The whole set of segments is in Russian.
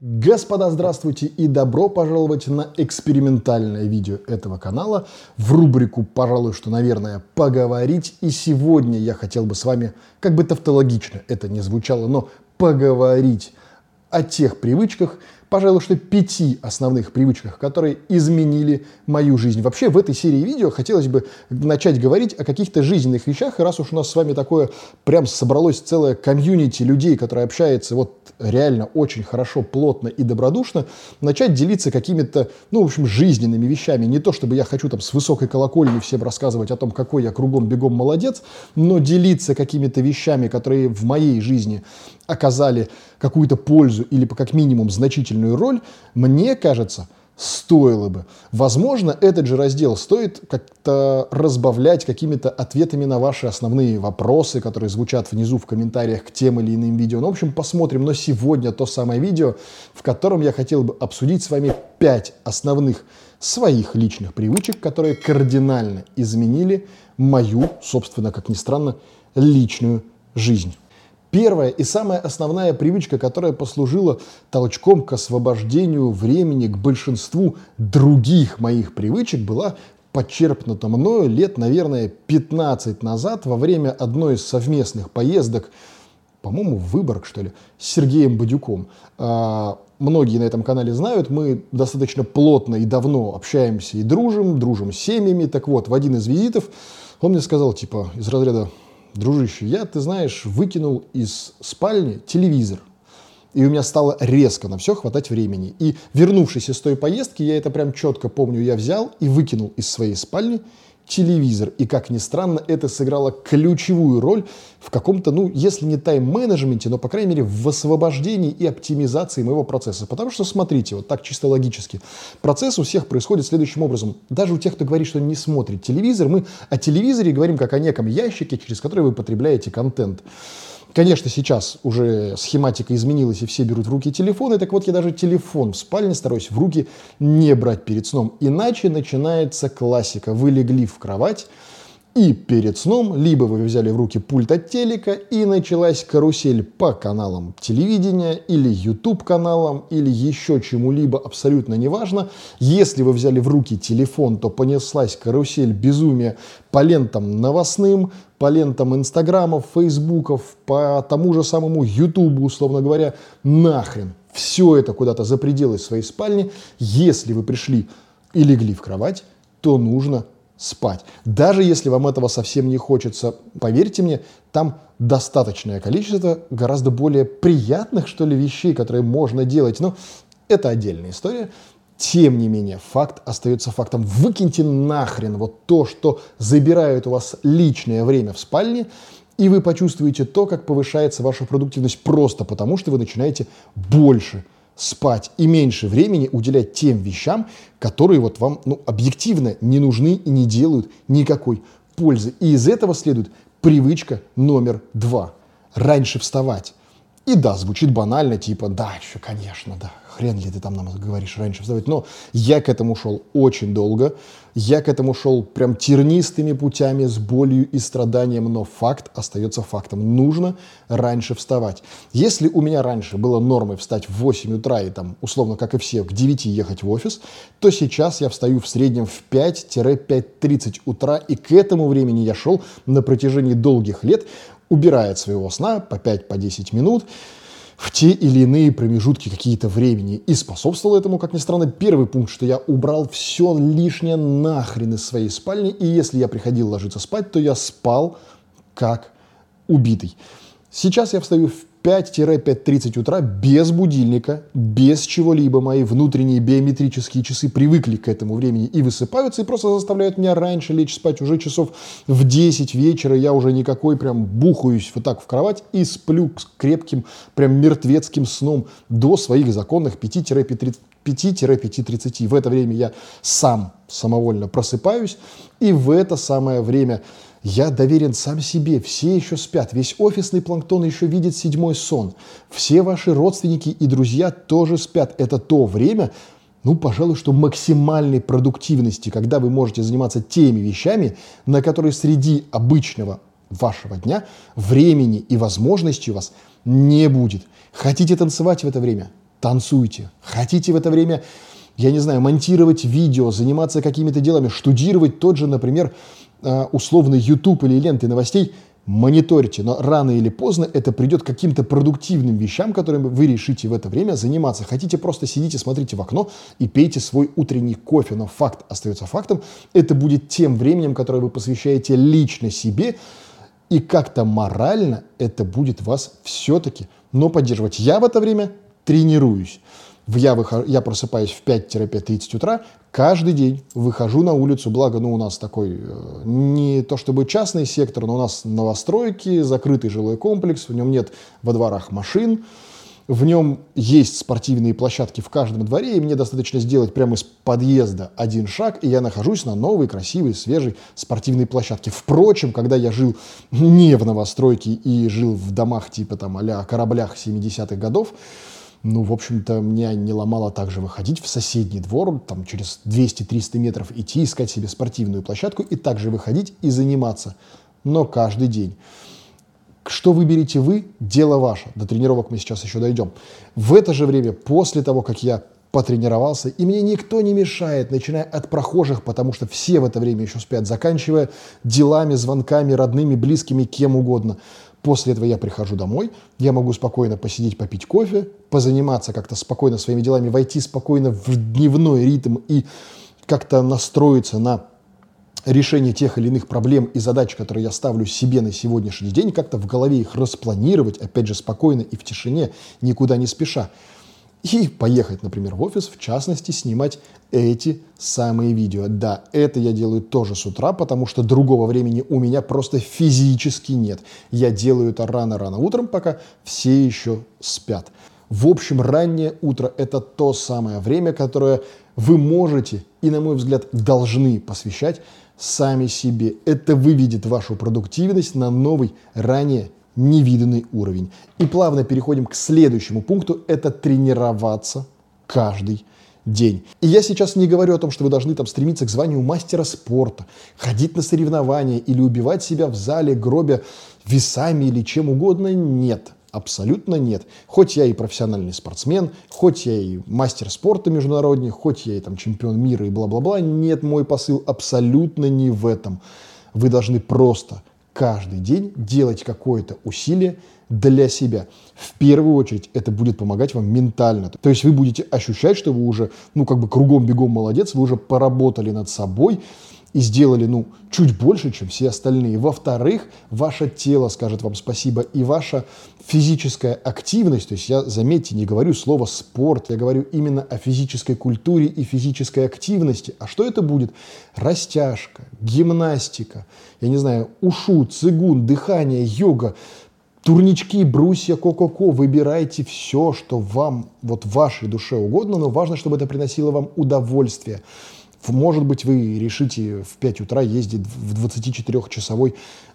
Господа, здравствуйте и добро пожаловать на экспериментальное видео этого канала в рубрику, пожалуй, что, наверное, поговорить. И сегодня я хотел бы с вами, как бы тавтологично это не звучало, но поговорить о тех привычках, пожалуй, что пяти основных привычках, которые изменили мою жизнь. Вообще в этой серии видео хотелось бы начать говорить о каких-то жизненных вещах, и раз уж у нас с вами такое прям собралось целое комьюнити людей, которые общаются вот реально очень хорошо, плотно и добродушно, начать делиться какими-то, ну, в общем, жизненными вещами. Не то, чтобы я хочу там с высокой колокольни всем рассказывать о том, какой я кругом бегом молодец, но делиться какими-то вещами, которые в моей жизни оказали какую-то пользу или, как минимум, значительную роль, мне кажется, стоило бы. Возможно, этот же раздел стоит как-то разбавлять какими-то ответами на ваши основные вопросы, которые звучат внизу в комментариях к тем или иным видео. Ну, в общем, посмотрим. Но сегодня то самое видео, в котором я хотел бы обсудить с вами пять основных своих личных привычек, которые кардинально изменили мою, собственно, как ни странно, личную жизнь. Первая и самая основная привычка, которая послужила толчком к освобождению времени к большинству других моих привычек, была подчерпнута мною лет, наверное, 15 назад во время одной из совместных поездок, по-моему, в Выборг, что ли, с Сергеем Бадюком. А, многие на этом канале знают, мы достаточно плотно и давно общаемся и дружим, дружим с семьями. Так вот, в один из визитов он мне сказал, типа, из разряда, дружище, я, ты знаешь, выкинул из спальни телевизор. И у меня стало резко на все хватать времени. И вернувшись из той поездки, я это прям четко помню, я взял и выкинул из своей спальни телевизор. И, как ни странно, это сыграло ключевую роль в каком-то, ну, если не тайм-менеджменте, но, по крайней мере, в освобождении и оптимизации моего процесса. Потому что, смотрите, вот так чисто логически, процесс у всех происходит следующим образом. Даже у тех, кто говорит, что не смотрит телевизор, мы о телевизоре говорим как о неком ящике, через который вы потребляете контент. Конечно, сейчас уже схематика изменилась, и все берут в руки телефоны. Так вот, я даже телефон в спальне стараюсь в руки не брать перед сном. Иначе начинается классика. Вы легли в кровать, и перед сном либо вы взяли в руки пульт от телека, и началась карусель по каналам телевидения или YouTube каналам, или еще чему-либо, абсолютно неважно. Если вы взяли в руки телефон, то понеслась карусель безумия по лентам новостным, по лентам инстаграмов, фейсбуков, по тому же самому ютубу, условно говоря, нахрен. Все это куда-то за пределы своей спальни. Если вы пришли и легли в кровать, то нужно спать. Даже если вам этого совсем не хочется, поверьте мне, там достаточное количество гораздо более приятных, что ли, вещей, которые можно делать. Но это отдельная история. Тем не менее, факт остается фактом. Выкиньте нахрен вот то, что забирает у вас личное время в спальне, и вы почувствуете то, как повышается ваша продуктивность просто потому, что вы начинаете больше спать и меньше времени уделять тем вещам, которые вот вам ну, объективно не нужны и не делают никакой пользы. И из этого следует привычка номер два. Раньше вставать. И да, звучит банально, типа, да, еще, конечно, да, хрен ли ты там нам говоришь раньше вставать. Но я к этому шел очень долго. Я к этому шел прям тернистыми путями, с болью и страданием, но факт остается фактом. Нужно раньше вставать. Если у меня раньше было нормой встать в 8 утра и там, условно, как и все, к 9 ехать в офис, то сейчас я встаю в среднем в 5-5.30 утра, и к этому времени я шел на протяжении долгих лет убирает своего сна по 5-10 по минут в те или иные промежутки какие-то времени. И способствовал этому, как ни странно, первый пункт, что я убрал все лишнее нахрен из своей спальни, и если я приходил ложиться спать, то я спал как убитый. Сейчас я встаю в 5-5.30 утра без будильника, без чего-либо. Мои внутренние биометрические часы привыкли к этому времени и высыпаются, и просто заставляют меня раньше лечь спать. Уже часов в 10 вечера я уже никакой прям бухаюсь вот так в кровать и сплю с крепким, прям мертвецким сном до своих законных 5-5.30. 5-5.30. В это время я сам самовольно просыпаюсь, и в это самое время я доверен сам себе, все еще спят, весь офисный планктон еще видит седьмой сон. Все ваши родственники и друзья тоже спят. Это то время, ну, пожалуй, что максимальной продуктивности, когда вы можете заниматься теми вещами, на которые среди обычного вашего дня времени и возможностей у вас не будет. Хотите танцевать в это время? танцуйте. Хотите в это время, я не знаю, монтировать видео, заниматься какими-то делами, штудировать тот же, например, условный YouTube или ленты новостей – мониторите, но рано или поздно это придет к каким-то продуктивным вещам, которыми вы решите в это время заниматься. Хотите, просто сидите, смотрите в окно и пейте свой утренний кофе, но факт остается фактом. Это будет тем временем, которое вы посвящаете лично себе, и как-то морально это будет вас все-таки, но поддерживать. Я в это время тренируюсь я, выхожу, я просыпаюсь в 5-5.30 утра, каждый день выхожу на улицу, благо ну, у нас такой э, не то чтобы частный сектор, но у нас новостройки, закрытый жилой комплекс, в нем нет во дворах машин, в нем есть спортивные площадки в каждом дворе, и мне достаточно сделать прямо из подъезда один шаг, и я нахожусь на новой, красивой, свежей спортивной площадке. Впрочем, когда я жил не в новостройке и жил в домах типа там а кораблях 70-х годов, ну, в общем-то, меня не ломало также выходить в соседний двор, там через 200-300 метров идти, искать себе спортивную площадку и также выходить и заниматься, но каждый день. Что выберете вы, дело ваше. До тренировок мы сейчас еще дойдем. В это же время, после того, как я потренировался, и мне никто не мешает, начиная от прохожих, потому что все в это время еще спят, заканчивая делами, звонками, родными, близкими, кем угодно – После этого я прихожу домой, я могу спокойно посидеть, попить кофе, позаниматься как-то спокойно своими делами, войти спокойно в дневной ритм и как-то настроиться на решение тех или иных проблем и задач, которые я ставлю себе на сегодняшний день, как-то в голове их распланировать, опять же, спокойно и в тишине, никуда не спеша и поехать, например, в офис, в частности, снимать эти самые видео. Да, это я делаю тоже с утра, потому что другого времени у меня просто физически нет. Я делаю это рано-рано утром, пока все еще спят. В общем, раннее утро – это то самое время, которое вы можете и, на мой взгляд, должны посвящать сами себе. Это выведет вашу продуктивность на новый, ранее невиданный уровень. И плавно переходим к следующему пункту – это тренироваться каждый день. И я сейчас не говорю о том, что вы должны там стремиться к званию мастера спорта, ходить на соревнования или убивать себя в зале, гробя весами или чем угодно. Нет. Абсолютно нет. Хоть я и профессиональный спортсмен, хоть я и мастер спорта международный, хоть я и там чемпион мира и бла-бла-бла, нет, мой посыл абсолютно не в этом. Вы должны просто каждый день делать какое-то усилие для себя. В первую очередь это будет помогать вам ментально. То есть вы будете ощущать, что вы уже, ну, как бы кругом-бегом молодец, вы уже поработали над собой, и сделали, ну, чуть больше, чем все остальные. Во-вторых, ваше тело скажет вам спасибо, и ваша физическая активность, то есть я, заметьте, не говорю слово спорт, я говорю именно о физической культуре и физической активности. А что это будет? Растяжка, гимнастика, я не знаю, ушу, цигун, дыхание, йога, турнички, брусья, ко-ко-ко. Выбирайте все, что вам, вот вашей душе угодно, но важно, чтобы это приносило вам удовольствие. Может быть, вы решите в 5 утра ездить в 24-часовой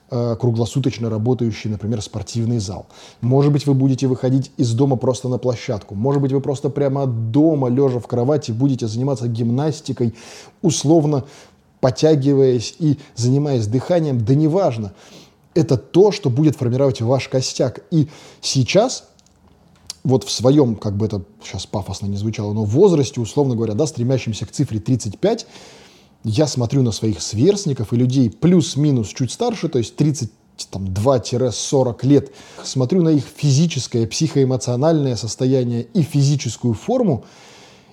э, круглосуточно работающий, например, спортивный зал. Может быть, вы будете выходить из дома просто на площадку. Может быть, вы просто прямо дома, лежа в кровати, будете заниматься гимнастикой, условно потягиваясь и занимаясь дыханием. Да неважно. Это то, что будет формировать ваш костяк. И сейчас вот в своем, как бы это сейчас пафосно не звучало, но в возрасте, условно говоря, да, стремящимся к цифре 35, я смотрю на своих сверстников и людей плюс-минус чуть старше, то есть 32-40 лет, смотрю на их физическое, психоэмоциональное состояние и физическую форму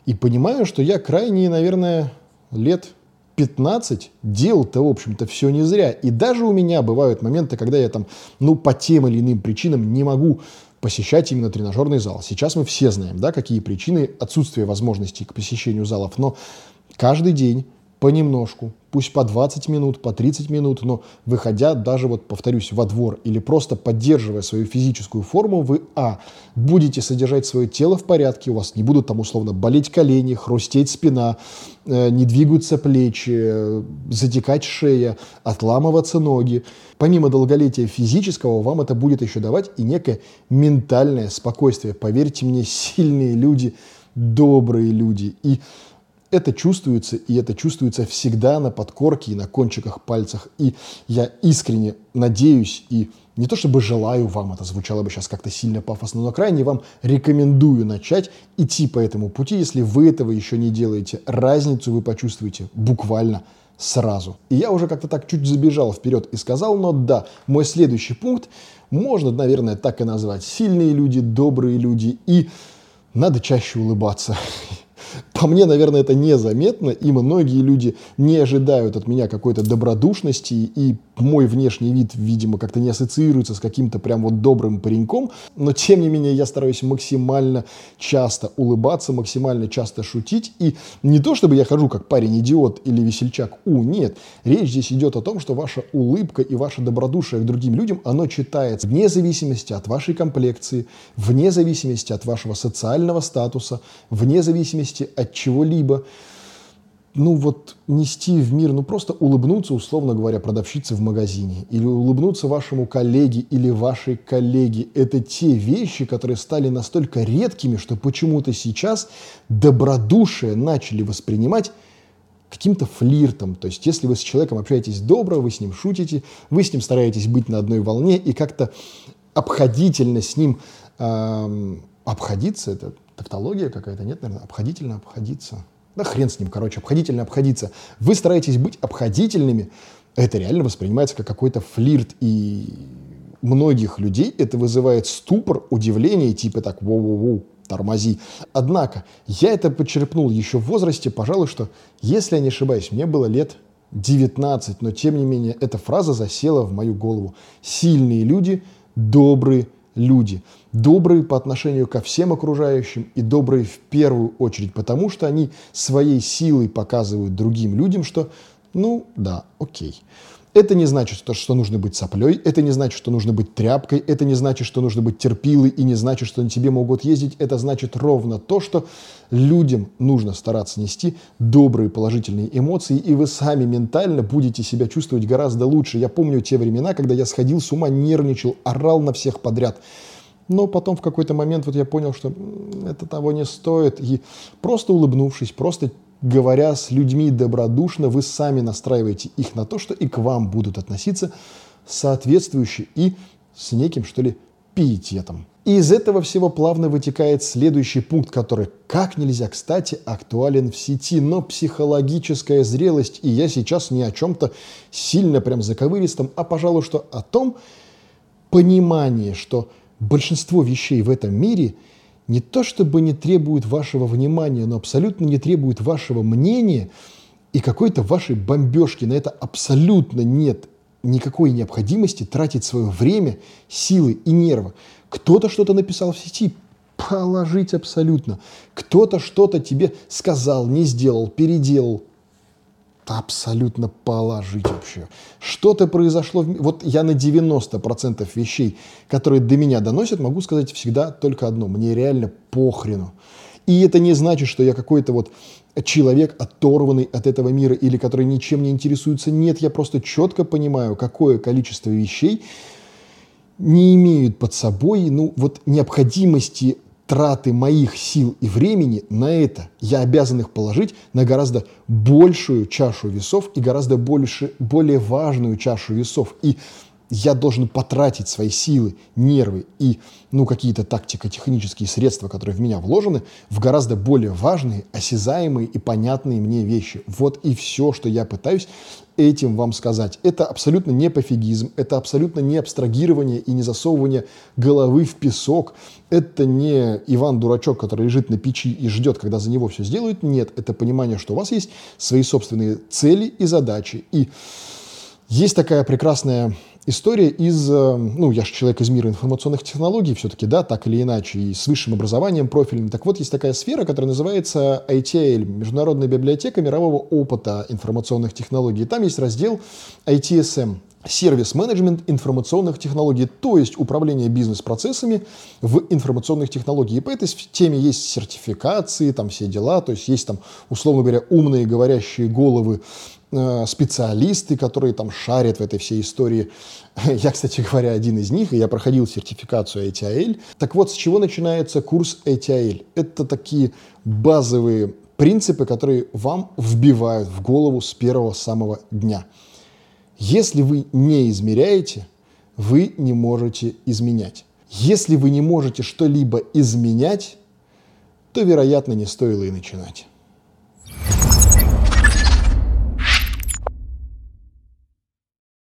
и понимаю, что я крайне, наверное, лет 15 делал-то, в общем-то, все не зря. И даже у меня бывают моменты, когда я там, ну, по тем или иным причинам не могу посещать именно тренажерный зал. Сейчас мы все знаем, да, какие причины отсутствия возможности к посещению залов, но каждый день понемножку, пусть по 20 минут, по 30 минут, но выходя даже, вот повторюсь, во двор или просто поддерживая свою физическую форму, вы, а, будете содержать свое тело в порядке, у вас не будут там условно болеть колени, хрустеть спина, э, не двигаются плечи, э, затекать шея, отламываться ноги. Помимо долголетия физического, вам это будет еще давать и некое ментальное спокойствие. Поверьте мне, сильные люди, добрые люди и Это чувствуется, и это чувствуется всегда на подкорке и на кончиках пальцах. И я искренне надеюсь и не то чтобы желаю вам, это звучало бы сейчас как-то сильно пафосно, но крайне вам рекомендую начать идти по этому пути, если вы этого еще не делаете. Разницу вы почувствуете буквально сразу. И я уже как-то так чуть забежал вперед и сказал, но да, мой следующий пункт можно, наверное, так и назвать. Сильные люди, добрые люди и надо чаще улыбаться. По мне, наверное, это незаметно, и многие люди не ожидают от меня какой-то добродушности, и мой внешний вид, видимо, как-то не ассоциируется с каким-то прям вот добрым пареньком, но тем не менее я стараюсь максимально часто улыбаться, максимально часто шутить, и не то, чтобы я хожу как парень-идиот или весельчак, у, нет, речь здесь идет о том, что ваша улыбка и ваше добродушие к другим людям, оно читается вне зависимости от вашей комплекции, вне зависимости от вашего социального статуса, вне зависимости от чего-либо ну вот нести в мир, ну просто улыбнуться, условно говоря, продавщице в магазине, или улыбнуться вашему коллеге или вашей коллеге. Это те вещи, которые стали настолько редкими, что почему-то сейчас добродушие начали воспринимать каким-то флиртом. То есть, если вы с человеком общаетесь добро, вы с ним шутите, вы с ним стараетесь быть на одной волне и как-то обходительно с ним эм, обходиться, это тавтология какая-то, нет, наверное, обходительно обходиться да хрен с ним, короче, обходительно обходиться. Вы стараетесь быть обходительными, это реально воспринимается как какой-то флирт, и многих людей это вызывает ступор, удивление, типа так, воу-воу-воу, тормози. Однако, я это подчерпнул еще в возрасте, пожалуй, что, если я не ошибаюсь, мне было лет 19, но тем не менее эта фраза засела в мою голову. Сильные люди, добрые люди. Добрые по отношению ко всем окружающим и добрые в первую очередь, потому что они своей силой показывают другим людям, что ну да, окей. Это не значит, что, нужно быть соплей, это не значит, что нужно быть тряпкой, это не значит, что нужно быть терпилой и не значит, что на тебе могут ездить. Это значит ровно то, что людям нужно стараться нести добрые положительные эмоции, и вы сами ментально будете себя чувствовать гораздо лучше. Я помню те времена, когда я сходил с ума, нервничал, орал на всех подряд. Но потом в какой-то момент вот я понял, что это того не стоит. И просто улыбнувшись, просто говоря с людьми добродушно, вы сами настраиваете их на то, что и к вам будут относиться соответствующе и с неким, что ли, пиететом. И из этого всего плавно вытекает следующий пункт, который как нельзя кстати актуален в сети, но психологическая зрелость. И я сейчас не о чем-то сильно прям заковыристом, а, пожалуй, что о том понимании, что большинство вещей в этом мире – не то чтобы не требуют вашего внимания, но абсолютно не требуют вашего мнения и какой-то вашей бомбежки. На это абсолютно нет никакой необходимости тратить свое время, силы и нервы. Кто-то что-то написал в сети, положить абсолютно. Кто-то что-то тебе сказал, не сделал, переделал абсолютно положить вообще. Что-то произошло. В... Вот я на 90% вещей, которые до меня доносят, могу сказать всегда только одно. Мне реально похрену. И это не значит, что я какой-то вот человек, оторванный от этого мира или который ничем не интересуется. Нет, я просто четко понимаю, какое количество вещей не имеют под собой ну, вот необходимости траты моих сил и времени на это я обязан их положить на гораздо большую чашу весов и гораздо больше, более важную чашу весов. И я должен потратить свои силы, нервы и ну, какие-то тактико-технические средства, которые в меня вложены, в гораздо более важные, осязаемые и понятные мне вещи. Вот и все, что я пытаюсь этим вам сказать. Это абсолютно не пофигизм, это абсолютно не абстрагирование и не засовывание головы в песок. Это не Иван-дурачок, который лежит на печи и ждет, когда за него все сделают. Нет, это понимание, что у вас есть свои собственные цели и задачи. И есть такая прекрасная история из, э, ну, я же человек из мира информационных технологий все-таки, да, так или иначе, и с высшим образованием профильным. Так вот, есть такая сфера, которая называется ITL, Международная библиотека мирового опыта информационных технологий. Там есть раздел ITSM, сервис-менеджмент информационных технологий, то есть управление бизнес-процессами в информационных технологиях. И по этой теме есть сертификации, там все дела, то есть есть там, условно говоря, умные говорящие головы специалисты, которые там шарят в этой всей истории. Я, кстати говоря, один из них, и я проходил сертификацию ATIL. Так вот, с чего начинается курс ATIL? Это такие базовые принципы, которые вам вбивают в голову с первого самого дня. Если вы не измеряете, вы не можете изменять. Если вы не можете что-либо изменять, то, вероятно, не стоило и начинать.